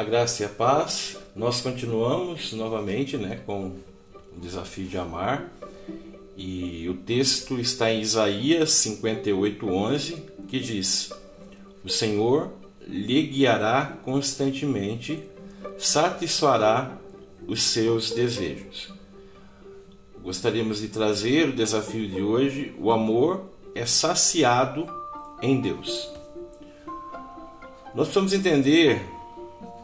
A graça e a paz. Nós continuamos novamente, né, com o desafio de amar. E o texto está em Isaías 58:11, que diz: O Senhor lhe guiará constantemente, satisfará os seus desejos. Gostaríamos de trazer o desafio de hoje: o amor é saciado em Deus. Nós precisamos entender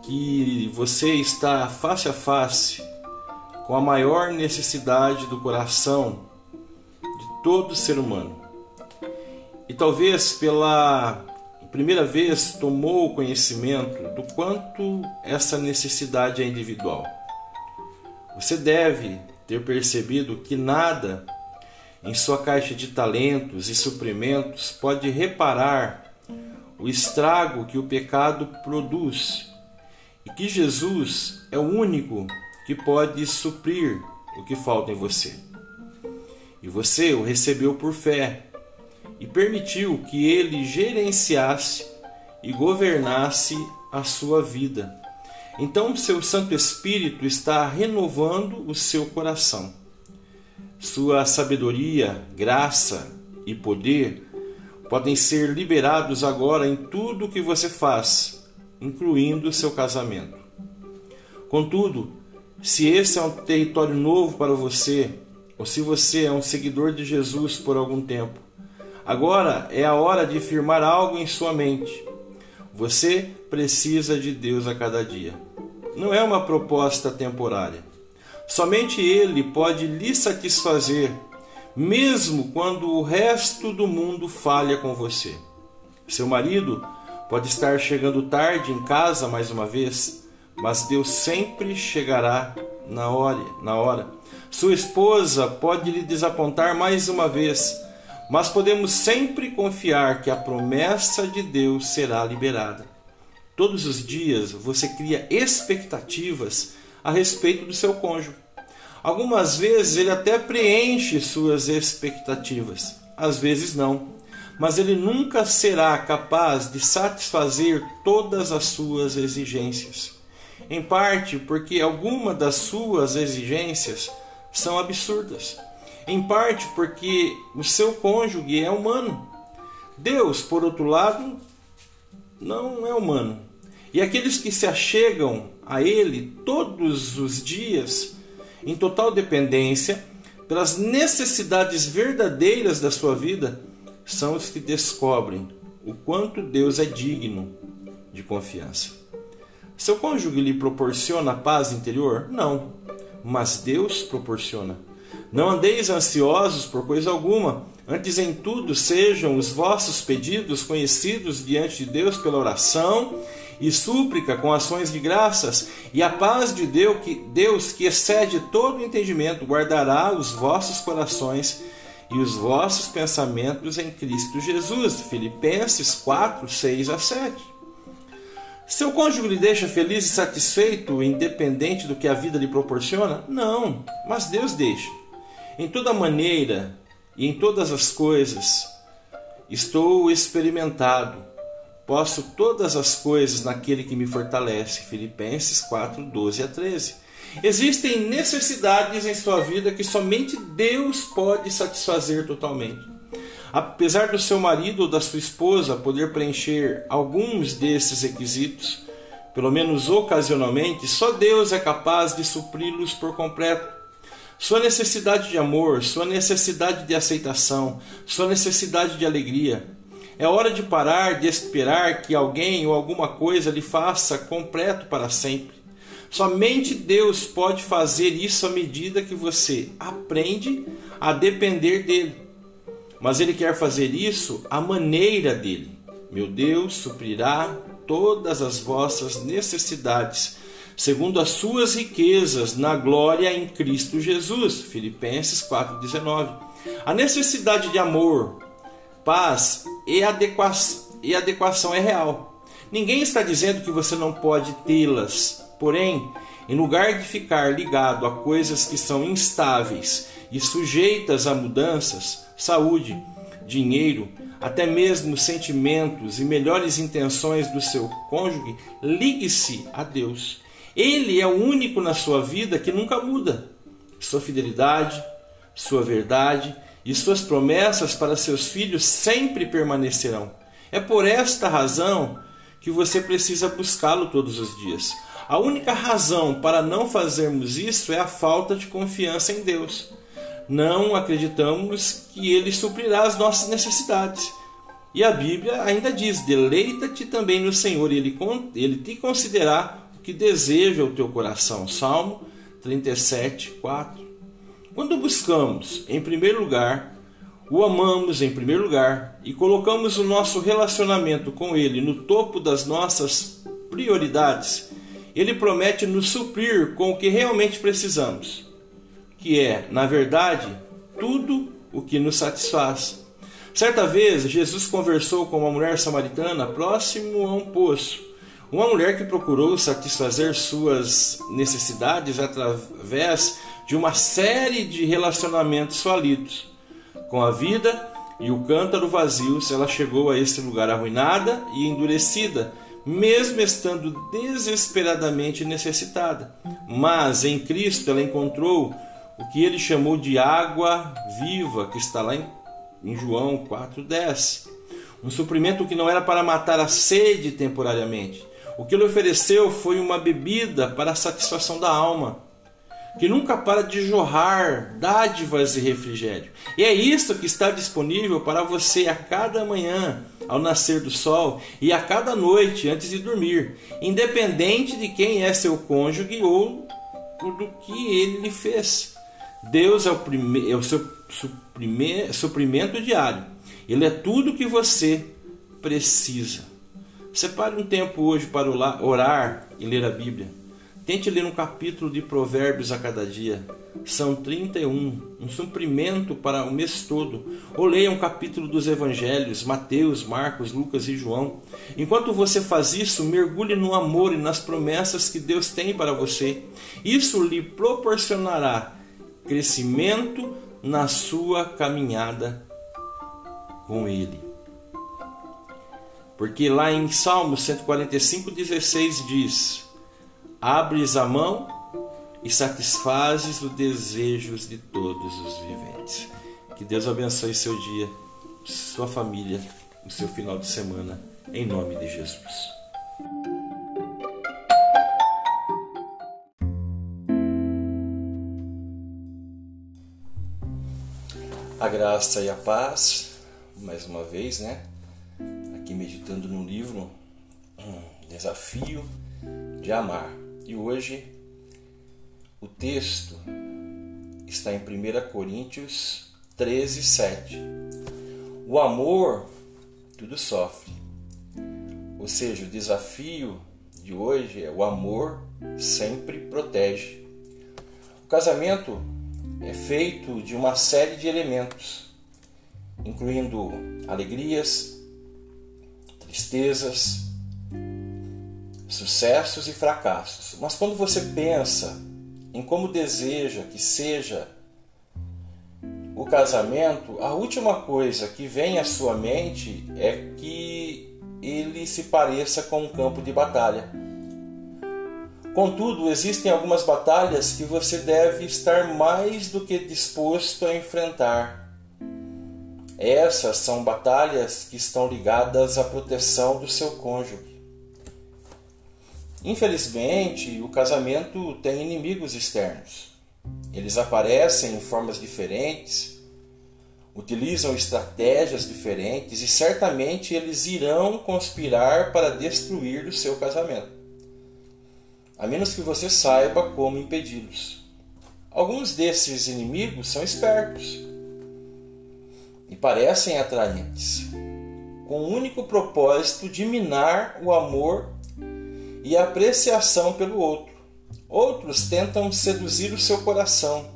que você está face a face com a maior necessidade do coração de todo ser humano. E talvez pela primeira vez tomou conhecimento do quanto essa necessidade é individual. Você deve ter percebido que nada em sua caixa de talentos e suprimentos pode reparar o estrago que o pecado produz e que Jesus é o único que pode suprir o que falta em você. E você o recebeu por fé e permitiu que ele gerenciasse e governasse a sua vida. Então, seu Santo Espírito está renovando o seu coração. Sua sabedoria, graça e poder podem ser liberados agora em tudo o que você faz incluindo seu casamento. Contudo, se esse é um território novo para você, ou se você é um seguidor de Jesus por algum tempo, agora é a hora de firmar algo em sua mente. Você precisa de Deus a cada dia. Não é uma proposta temporária. Somente Ele pode lhe satisfazer, mesmo quando o resto do mundo falha com você. Seu marido Pode estar chegando tarde em casa mais uma vez, mas Deus sempre chegará na hora, na hora. Sua esposa pode lhe desapontar mais uma vez, mas podemos sempre confiar que a promessa de Deus será liberada. Todos os dias você cria expectativas a respeito do seu cônjuge. Algumas vezes ele até preenche suas expectativas, às vezes não mas ele nunca será capaz de satisfazer todas as suas exigências. Em parte porque algumas das suas exigências são absurdas. Em parte porque o seu cônjuge é humano. Deus, por outro lado, não é humano. E aqueles que se achegam a Ele todos os dias, em total dependência, pelas necessidades verdadeiras da sua vida, são os que descobrem o quanto Deus é digno de confiança. Seu cônjuge lhe proporciona paz interior? Não, mas Deus proporciona. Não andeis ansiosos por coisa alguma, antes em tudo sejam os vossos pedidos conhecidos diante de Deus pela oração e súplica com ações de graças, e a paz de Deus que, Deus, que excede todo entendimento, guardará os vossos corações e os vossos pensamentos em Cristo Jesus. Filipenses 4, 6 a 7. Seu cônjuge lhe deixa feliz e satisfeito, independente do que a vida lhe proporciona? Não, mas Deus deixa. Em toda maneira e em todas as coisas, estou experimentado. Posso todas as coisas naquele que me fortalece. Filipenses 4, 12 a 13. Existem necessidades em sua vida que somente Deus pode satisfazer totalmente. Apesar do seu marido ou da sua esposa poder preencher alguns desses requisitos, pelo menos ocasionalmente, só Deus é capaz de supri-los por completo. Sua necessidade de amor, sua necessidade de aceitação, sua necessidade de alegria. É hora de parar de esperar que alguém ou alguma coisa lhe faça completo para sempre. Somente Deus pode fazer isso à medida que você aprende a depender dele. Mas ele quer fazer isso à maneira dele. Meu Deus suprirá todas as vossas necessidades, segundo as suas riquezas na glória em Cristo Jesus. Filipenses 4:19. A necessidade de amor, paz e adequação, e adequação é real. Ninguém está dizendo que você não pode tê-las Porém, em lugar de ficar ligado a coisas que são instáveis e sujeitas a mudanças, saúde, dinheiro, até mesmo sentimentos e melhores intenções do seu cônjuge, ligue-se a Deus. Ele é o único na sua vida que nunca muda. Sua fidelidade, sua verdade e suas promessas para seus filhos sempre permanecerão. É por esta razão que você precisa buscá-lo todos os dias. A única razão para não fazermos isso é a falta de confiança em Deus não acreditamos que Ele suprirá as nossas necessidades. E a Bíblia ainda diz: deleita-te também no Senhor, e ele, te concederá o que deseja o teu coração. Salmo 37, 4. Quando buscamos, em primeiro lugar, o amamos em primeiro lugar e colocamos o nosso relacionamento com Ele no topo das nossas prioridades, Ele promete nos suprir com o que realmente precisamos que é, na verdade, tudo o que nos satisfaz. Certa vez, Jesus conversou com uma mulher samaritana próximo a um poço. Uma mulher que procurou satisfazer suas necessidades através de uma série de relacionamentos falidos. Com a vida e o cântaro vazios, ela chegou a esse lugar arruinada e endurecida, mesmo estando desesperadamente necessitada. Mas em Cristo ela encontrou o que ele chamou de água viva, que está lá em, em João 4,10. Um suprimento que não era para matar a sede temporariamente. O que ele ofereceu foi uma bebida para a satisfação da alma, que nunca para de jorrar dádivas e refrigério. E é isso que está disponível para você a cada manhã, ao nascer do sol, e a cada noite antes de dormir, independente de quem é seu cônjuge ou do que ele lhe fez. Deus é o, prime... é o seu suprime... suprimento diário. Ele é tudo que você precisa. Separe um tempo hoje para orar e ler a Bíblia. Tente ler um capítulo de Provérbios a cada dia. São 31, um suprimento para o mês todo. Ou leia um capítulo dos Evangelhos, Mateus, Marcos, Lucas e João. Enquanto você faz isso, mergulhe no amor e nas promessas que Deus tem para você. Isso lhe proporcionará crescimento na sua caminhada com Ele. Porque lá em Salmo 145, 16 diz: Abres a mão e satisfazes os desejos de todos os viventes. Que Deus abençoe seu dia, sua família, o seu final de semana, em nome de Jesus. A graça e a paz, mais uma vez, né? Aqui meditando no livro um Desafio de Amar. E hoje o texto está em 1 Coríntios 13, 7. O amor tudo sofre. Ou seja, o desafio de hoje é o amor sempre protege. O casamento é feito de uma série de elementos, incluindo alegrias, tristezas, sucessos e fracassos. Mas quando você pensa em como deseja que seja o casamento, a última coisa que vem à sua mente é que ele se pareça com um campo de batalha Contudo, existem algumas batalhas que você deve estar mais do que disposto a enfrentar. Essas são batalhas que estão ligadas à proteção do seu cônjuge. Infelizmente, o casamento tem inimigos externos. Eles aparecem em formas diferentes, utilizam estratégias diferentes e certamente eles irão conspirar para destruir o seu casamento a menos que você saiba como impedi-los. Alguns desses inimigos são espertos e parecem atraentes, com o único propósito de minar o amor e apreciação pelo outro. Outros tentam seduzir o seu coração,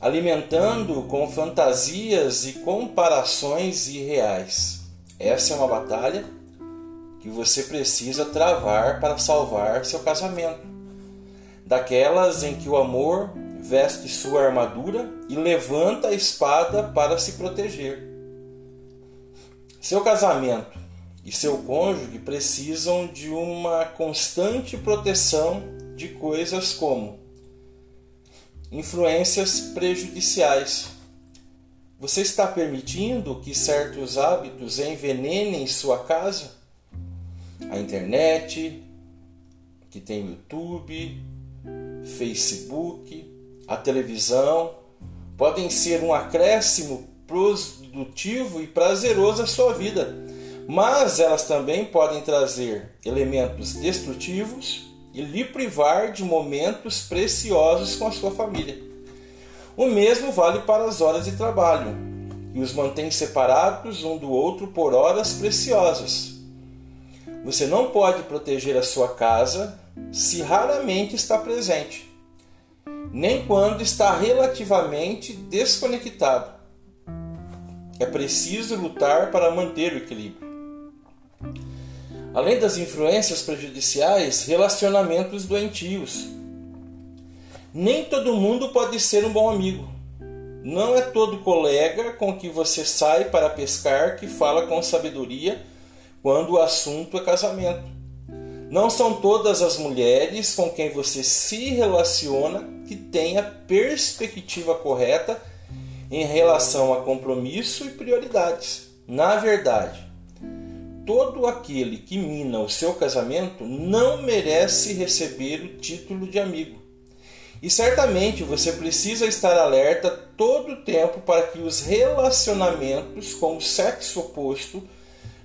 alimentando com fantasias e comparações irreais. Essa é uma batalha que você precisa travar para salvar seu casamento. Daquelas em que o amor veste sua armadura e levanta a espada para se proteger. Seu casamento e seu cônjuge precisam de uma constante proteção de coisas como influências prejudiciais. Você está permitindo que certos hábitos envenenem sua casa? A internet, que tem YouTube, Facebook, a televisão, podem ser um acréscimo produtivo e prazeroso à sua vida, mas elas também podem trazer elementos destrutivos e lhe privar de momentos preciosos com a sua família. O mesmo vale para as horas de trabalho, e os mantém separados um do outro por horas preciosas. Você não pode proteger a sua casa se raramente está presente, nem quando está relativamente desconectado. É preciso lutar para manter o equilíbrio. Além das influências prejudiciais, relacionamentos doentios. Nem todo mundo pode ser um bom amigo. Não é todo colega com que você sai para pescar que fala com sabedoria quando o assunto é casamento. Não são todas as mulheres com quem você se relaciona que têm a perspectiva correta em relação a compromisso e prioridades. Na verdade, todo aquele que mina o seu casamento não merece receber o título de amigo. E certamente você precisa estar alerta todo o tempo para que os relacionamentos com o sexo oposto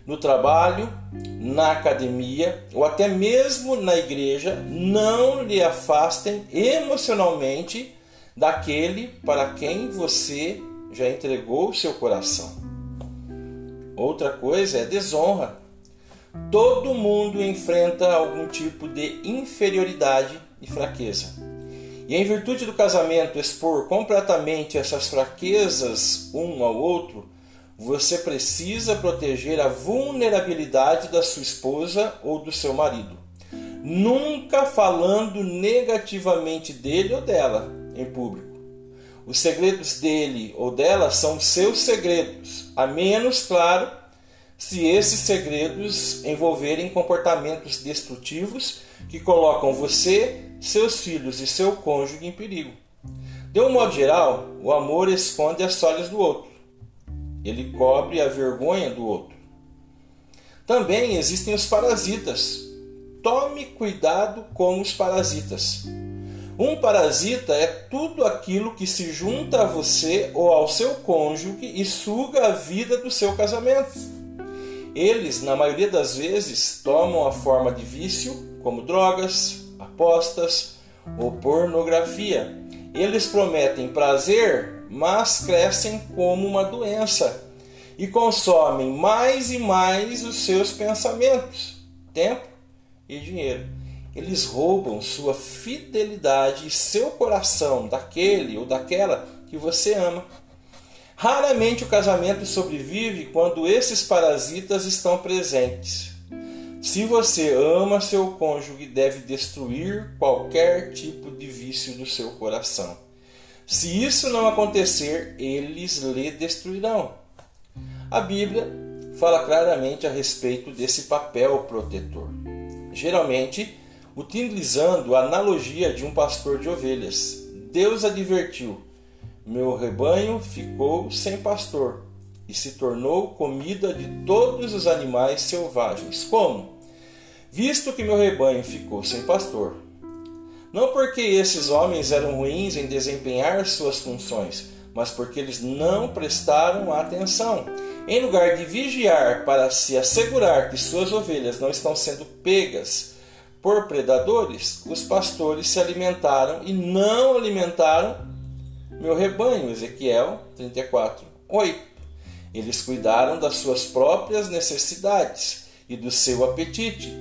no trabalho, na academia ou até mesmo na igreja não lhe afastem emocionalmente daquele para quem você já entregou o seu coração. Outra coisa é desonra. Todo mundo enfrenta algum tipo de inferioridade e fraqueza. E em virtude do casamento expor completamente essas fraquezas um ao outro, você precisa proteger a vulnerabilidade da sua esposa ou do seu marido. Nunca falando negativamente dele ou dela em público. Os segredos dele ou dela são seus segredos, a menos, claro, se esses segredos envolverem comportamentos destrutivos que colocam você, seus filhos e seu cônjuge em perigo. De um modo geral, o amor esconde as falhas do outro ele cobre a vergonha do outro. Também existem os parasitas. Tome cuidado com os parasitas. Um parasita é tudo aquilo que se junta a você ou ao seu cônjuge e suga a vida do seu casamento. Eles, na maioria das vezes, tomam a forma de vício, como drogas, apostas ou pornografia. Eles prometem prazer mas crescem como uma doença e consomem mais e mais os seus pensamentos, tempo e dinheiro. Eles roubam sua fidelidade e seu coração daquele ou daquela que você ama. Raramente o casamento sobrevive quando esses parasitas estão presentes. Se você ama seu cônjuge, deve destruir qualquer tipo de vício do seu coração. Se isso não acontecer, eles lhe destruirão. A Bíblia fala claramente a respeito desse papel protetor. Geralmente, utilizando a analogia de um pastor de ovelhas. Deus advertiu: Meu rebanho ficou sem pastor e se tornou comida de todos os animais selvagens. Como? Visto que meu rebanho ficou sem pastor, não porque esses homens eram ruins em desempenhar suas funções, mas porque eles não prestaram atenção. Em lugar de vigiar para se assegurar que suas ovelhas não estão sendo pegas por predadores, os pastores se alimentaram e não alimentaram meu rebanho. Ezequiel 34, 8. Eles cuidaram das suas próprias necessidades e do seu apetite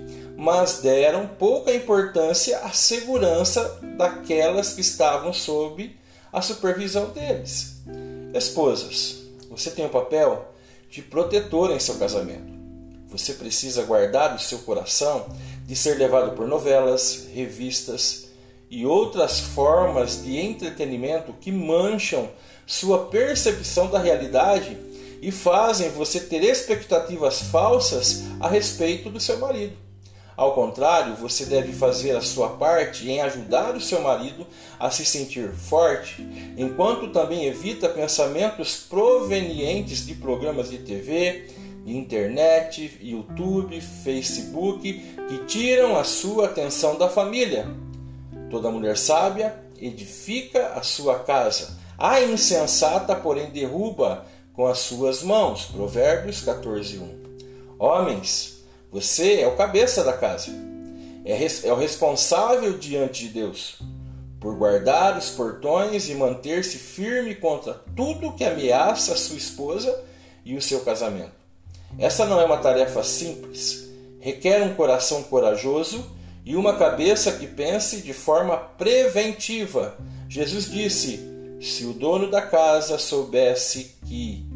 mas deram pouca importância à segurança daquelas que estavam sob a supervisão deles. Esposas, você tem o papel de protetor em seu casamento. Você precisa guardar o seu coração de ser levado por novelas, revistas e outras formas de entretenimento que mancham sua percepção da realidade e fazem você ter expectativas falsas a respeito do seu marido. Ao contrário, você deve fazer a sua parte em ajudar o seu marido a se sentir forte, enquanto também evita pensamentos provenientes de programas de TV, internet, YouTube, Facebook que tiram a sua atenção da família. Toda mulher sábia edifica a sua casa. A insensata, porém, derruba com as suas mãos. Provérbios 14, 1. Homens, você é o cabeça da casa. É, é o responsável diante de Deus por guardar os portões e manter-se firme contra tudo que ameaça a sua esposa e o seu casamento. Essa não é uma tarefa simples. Requer um coração corajoso e uma cabeça que pense de forma preventiva. Jesus disse: se o dono da casa soubesse que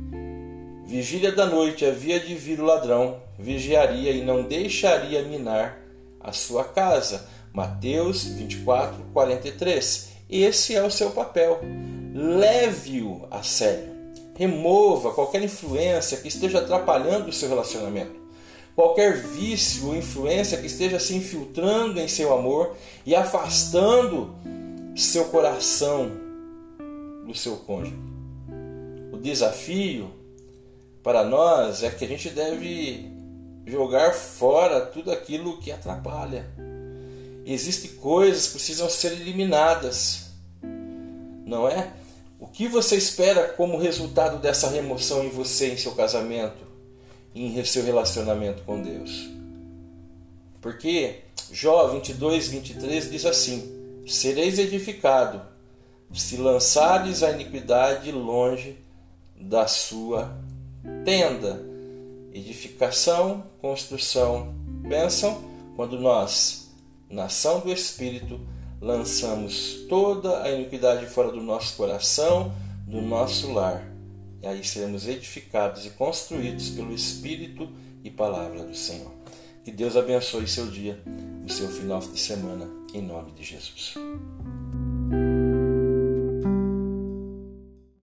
vigília da noite havia de vir o ladrão, vigiaria e não deixaria minar a sua casa. Mateus 24, 43. Esse é o seu papel. Leve-o a sério. Remova qualquer influência que esteja atrapalhando o seu relacionamento. Qualquer vício ou influência que esteja se infiltrando em seu amor e afastando seu coração do seu cônjuge. O desafio para nós é que a gente deve jogar fora tudo aquilo que atrapalha. Existem coisas que precisam ser eliminadas, não é? O que você espera como resultado dessa remoção em você, em seu casamento, em seu relacionamento com Deus? Porque Jó 22, 23 diz assim: Sereis edificado se lançares a iniquidade longe da sua tenda edificação, construção, bênção, quando nós, nação do Espírito, lançamos toda a iniquidade fora do nosso coração, do nosso lar. E aí seremos edificados e construídos pelo Espírito e palavra do Senhor. Que Deus abençoe seu dia, o seu final de semana, em nome de Jesus.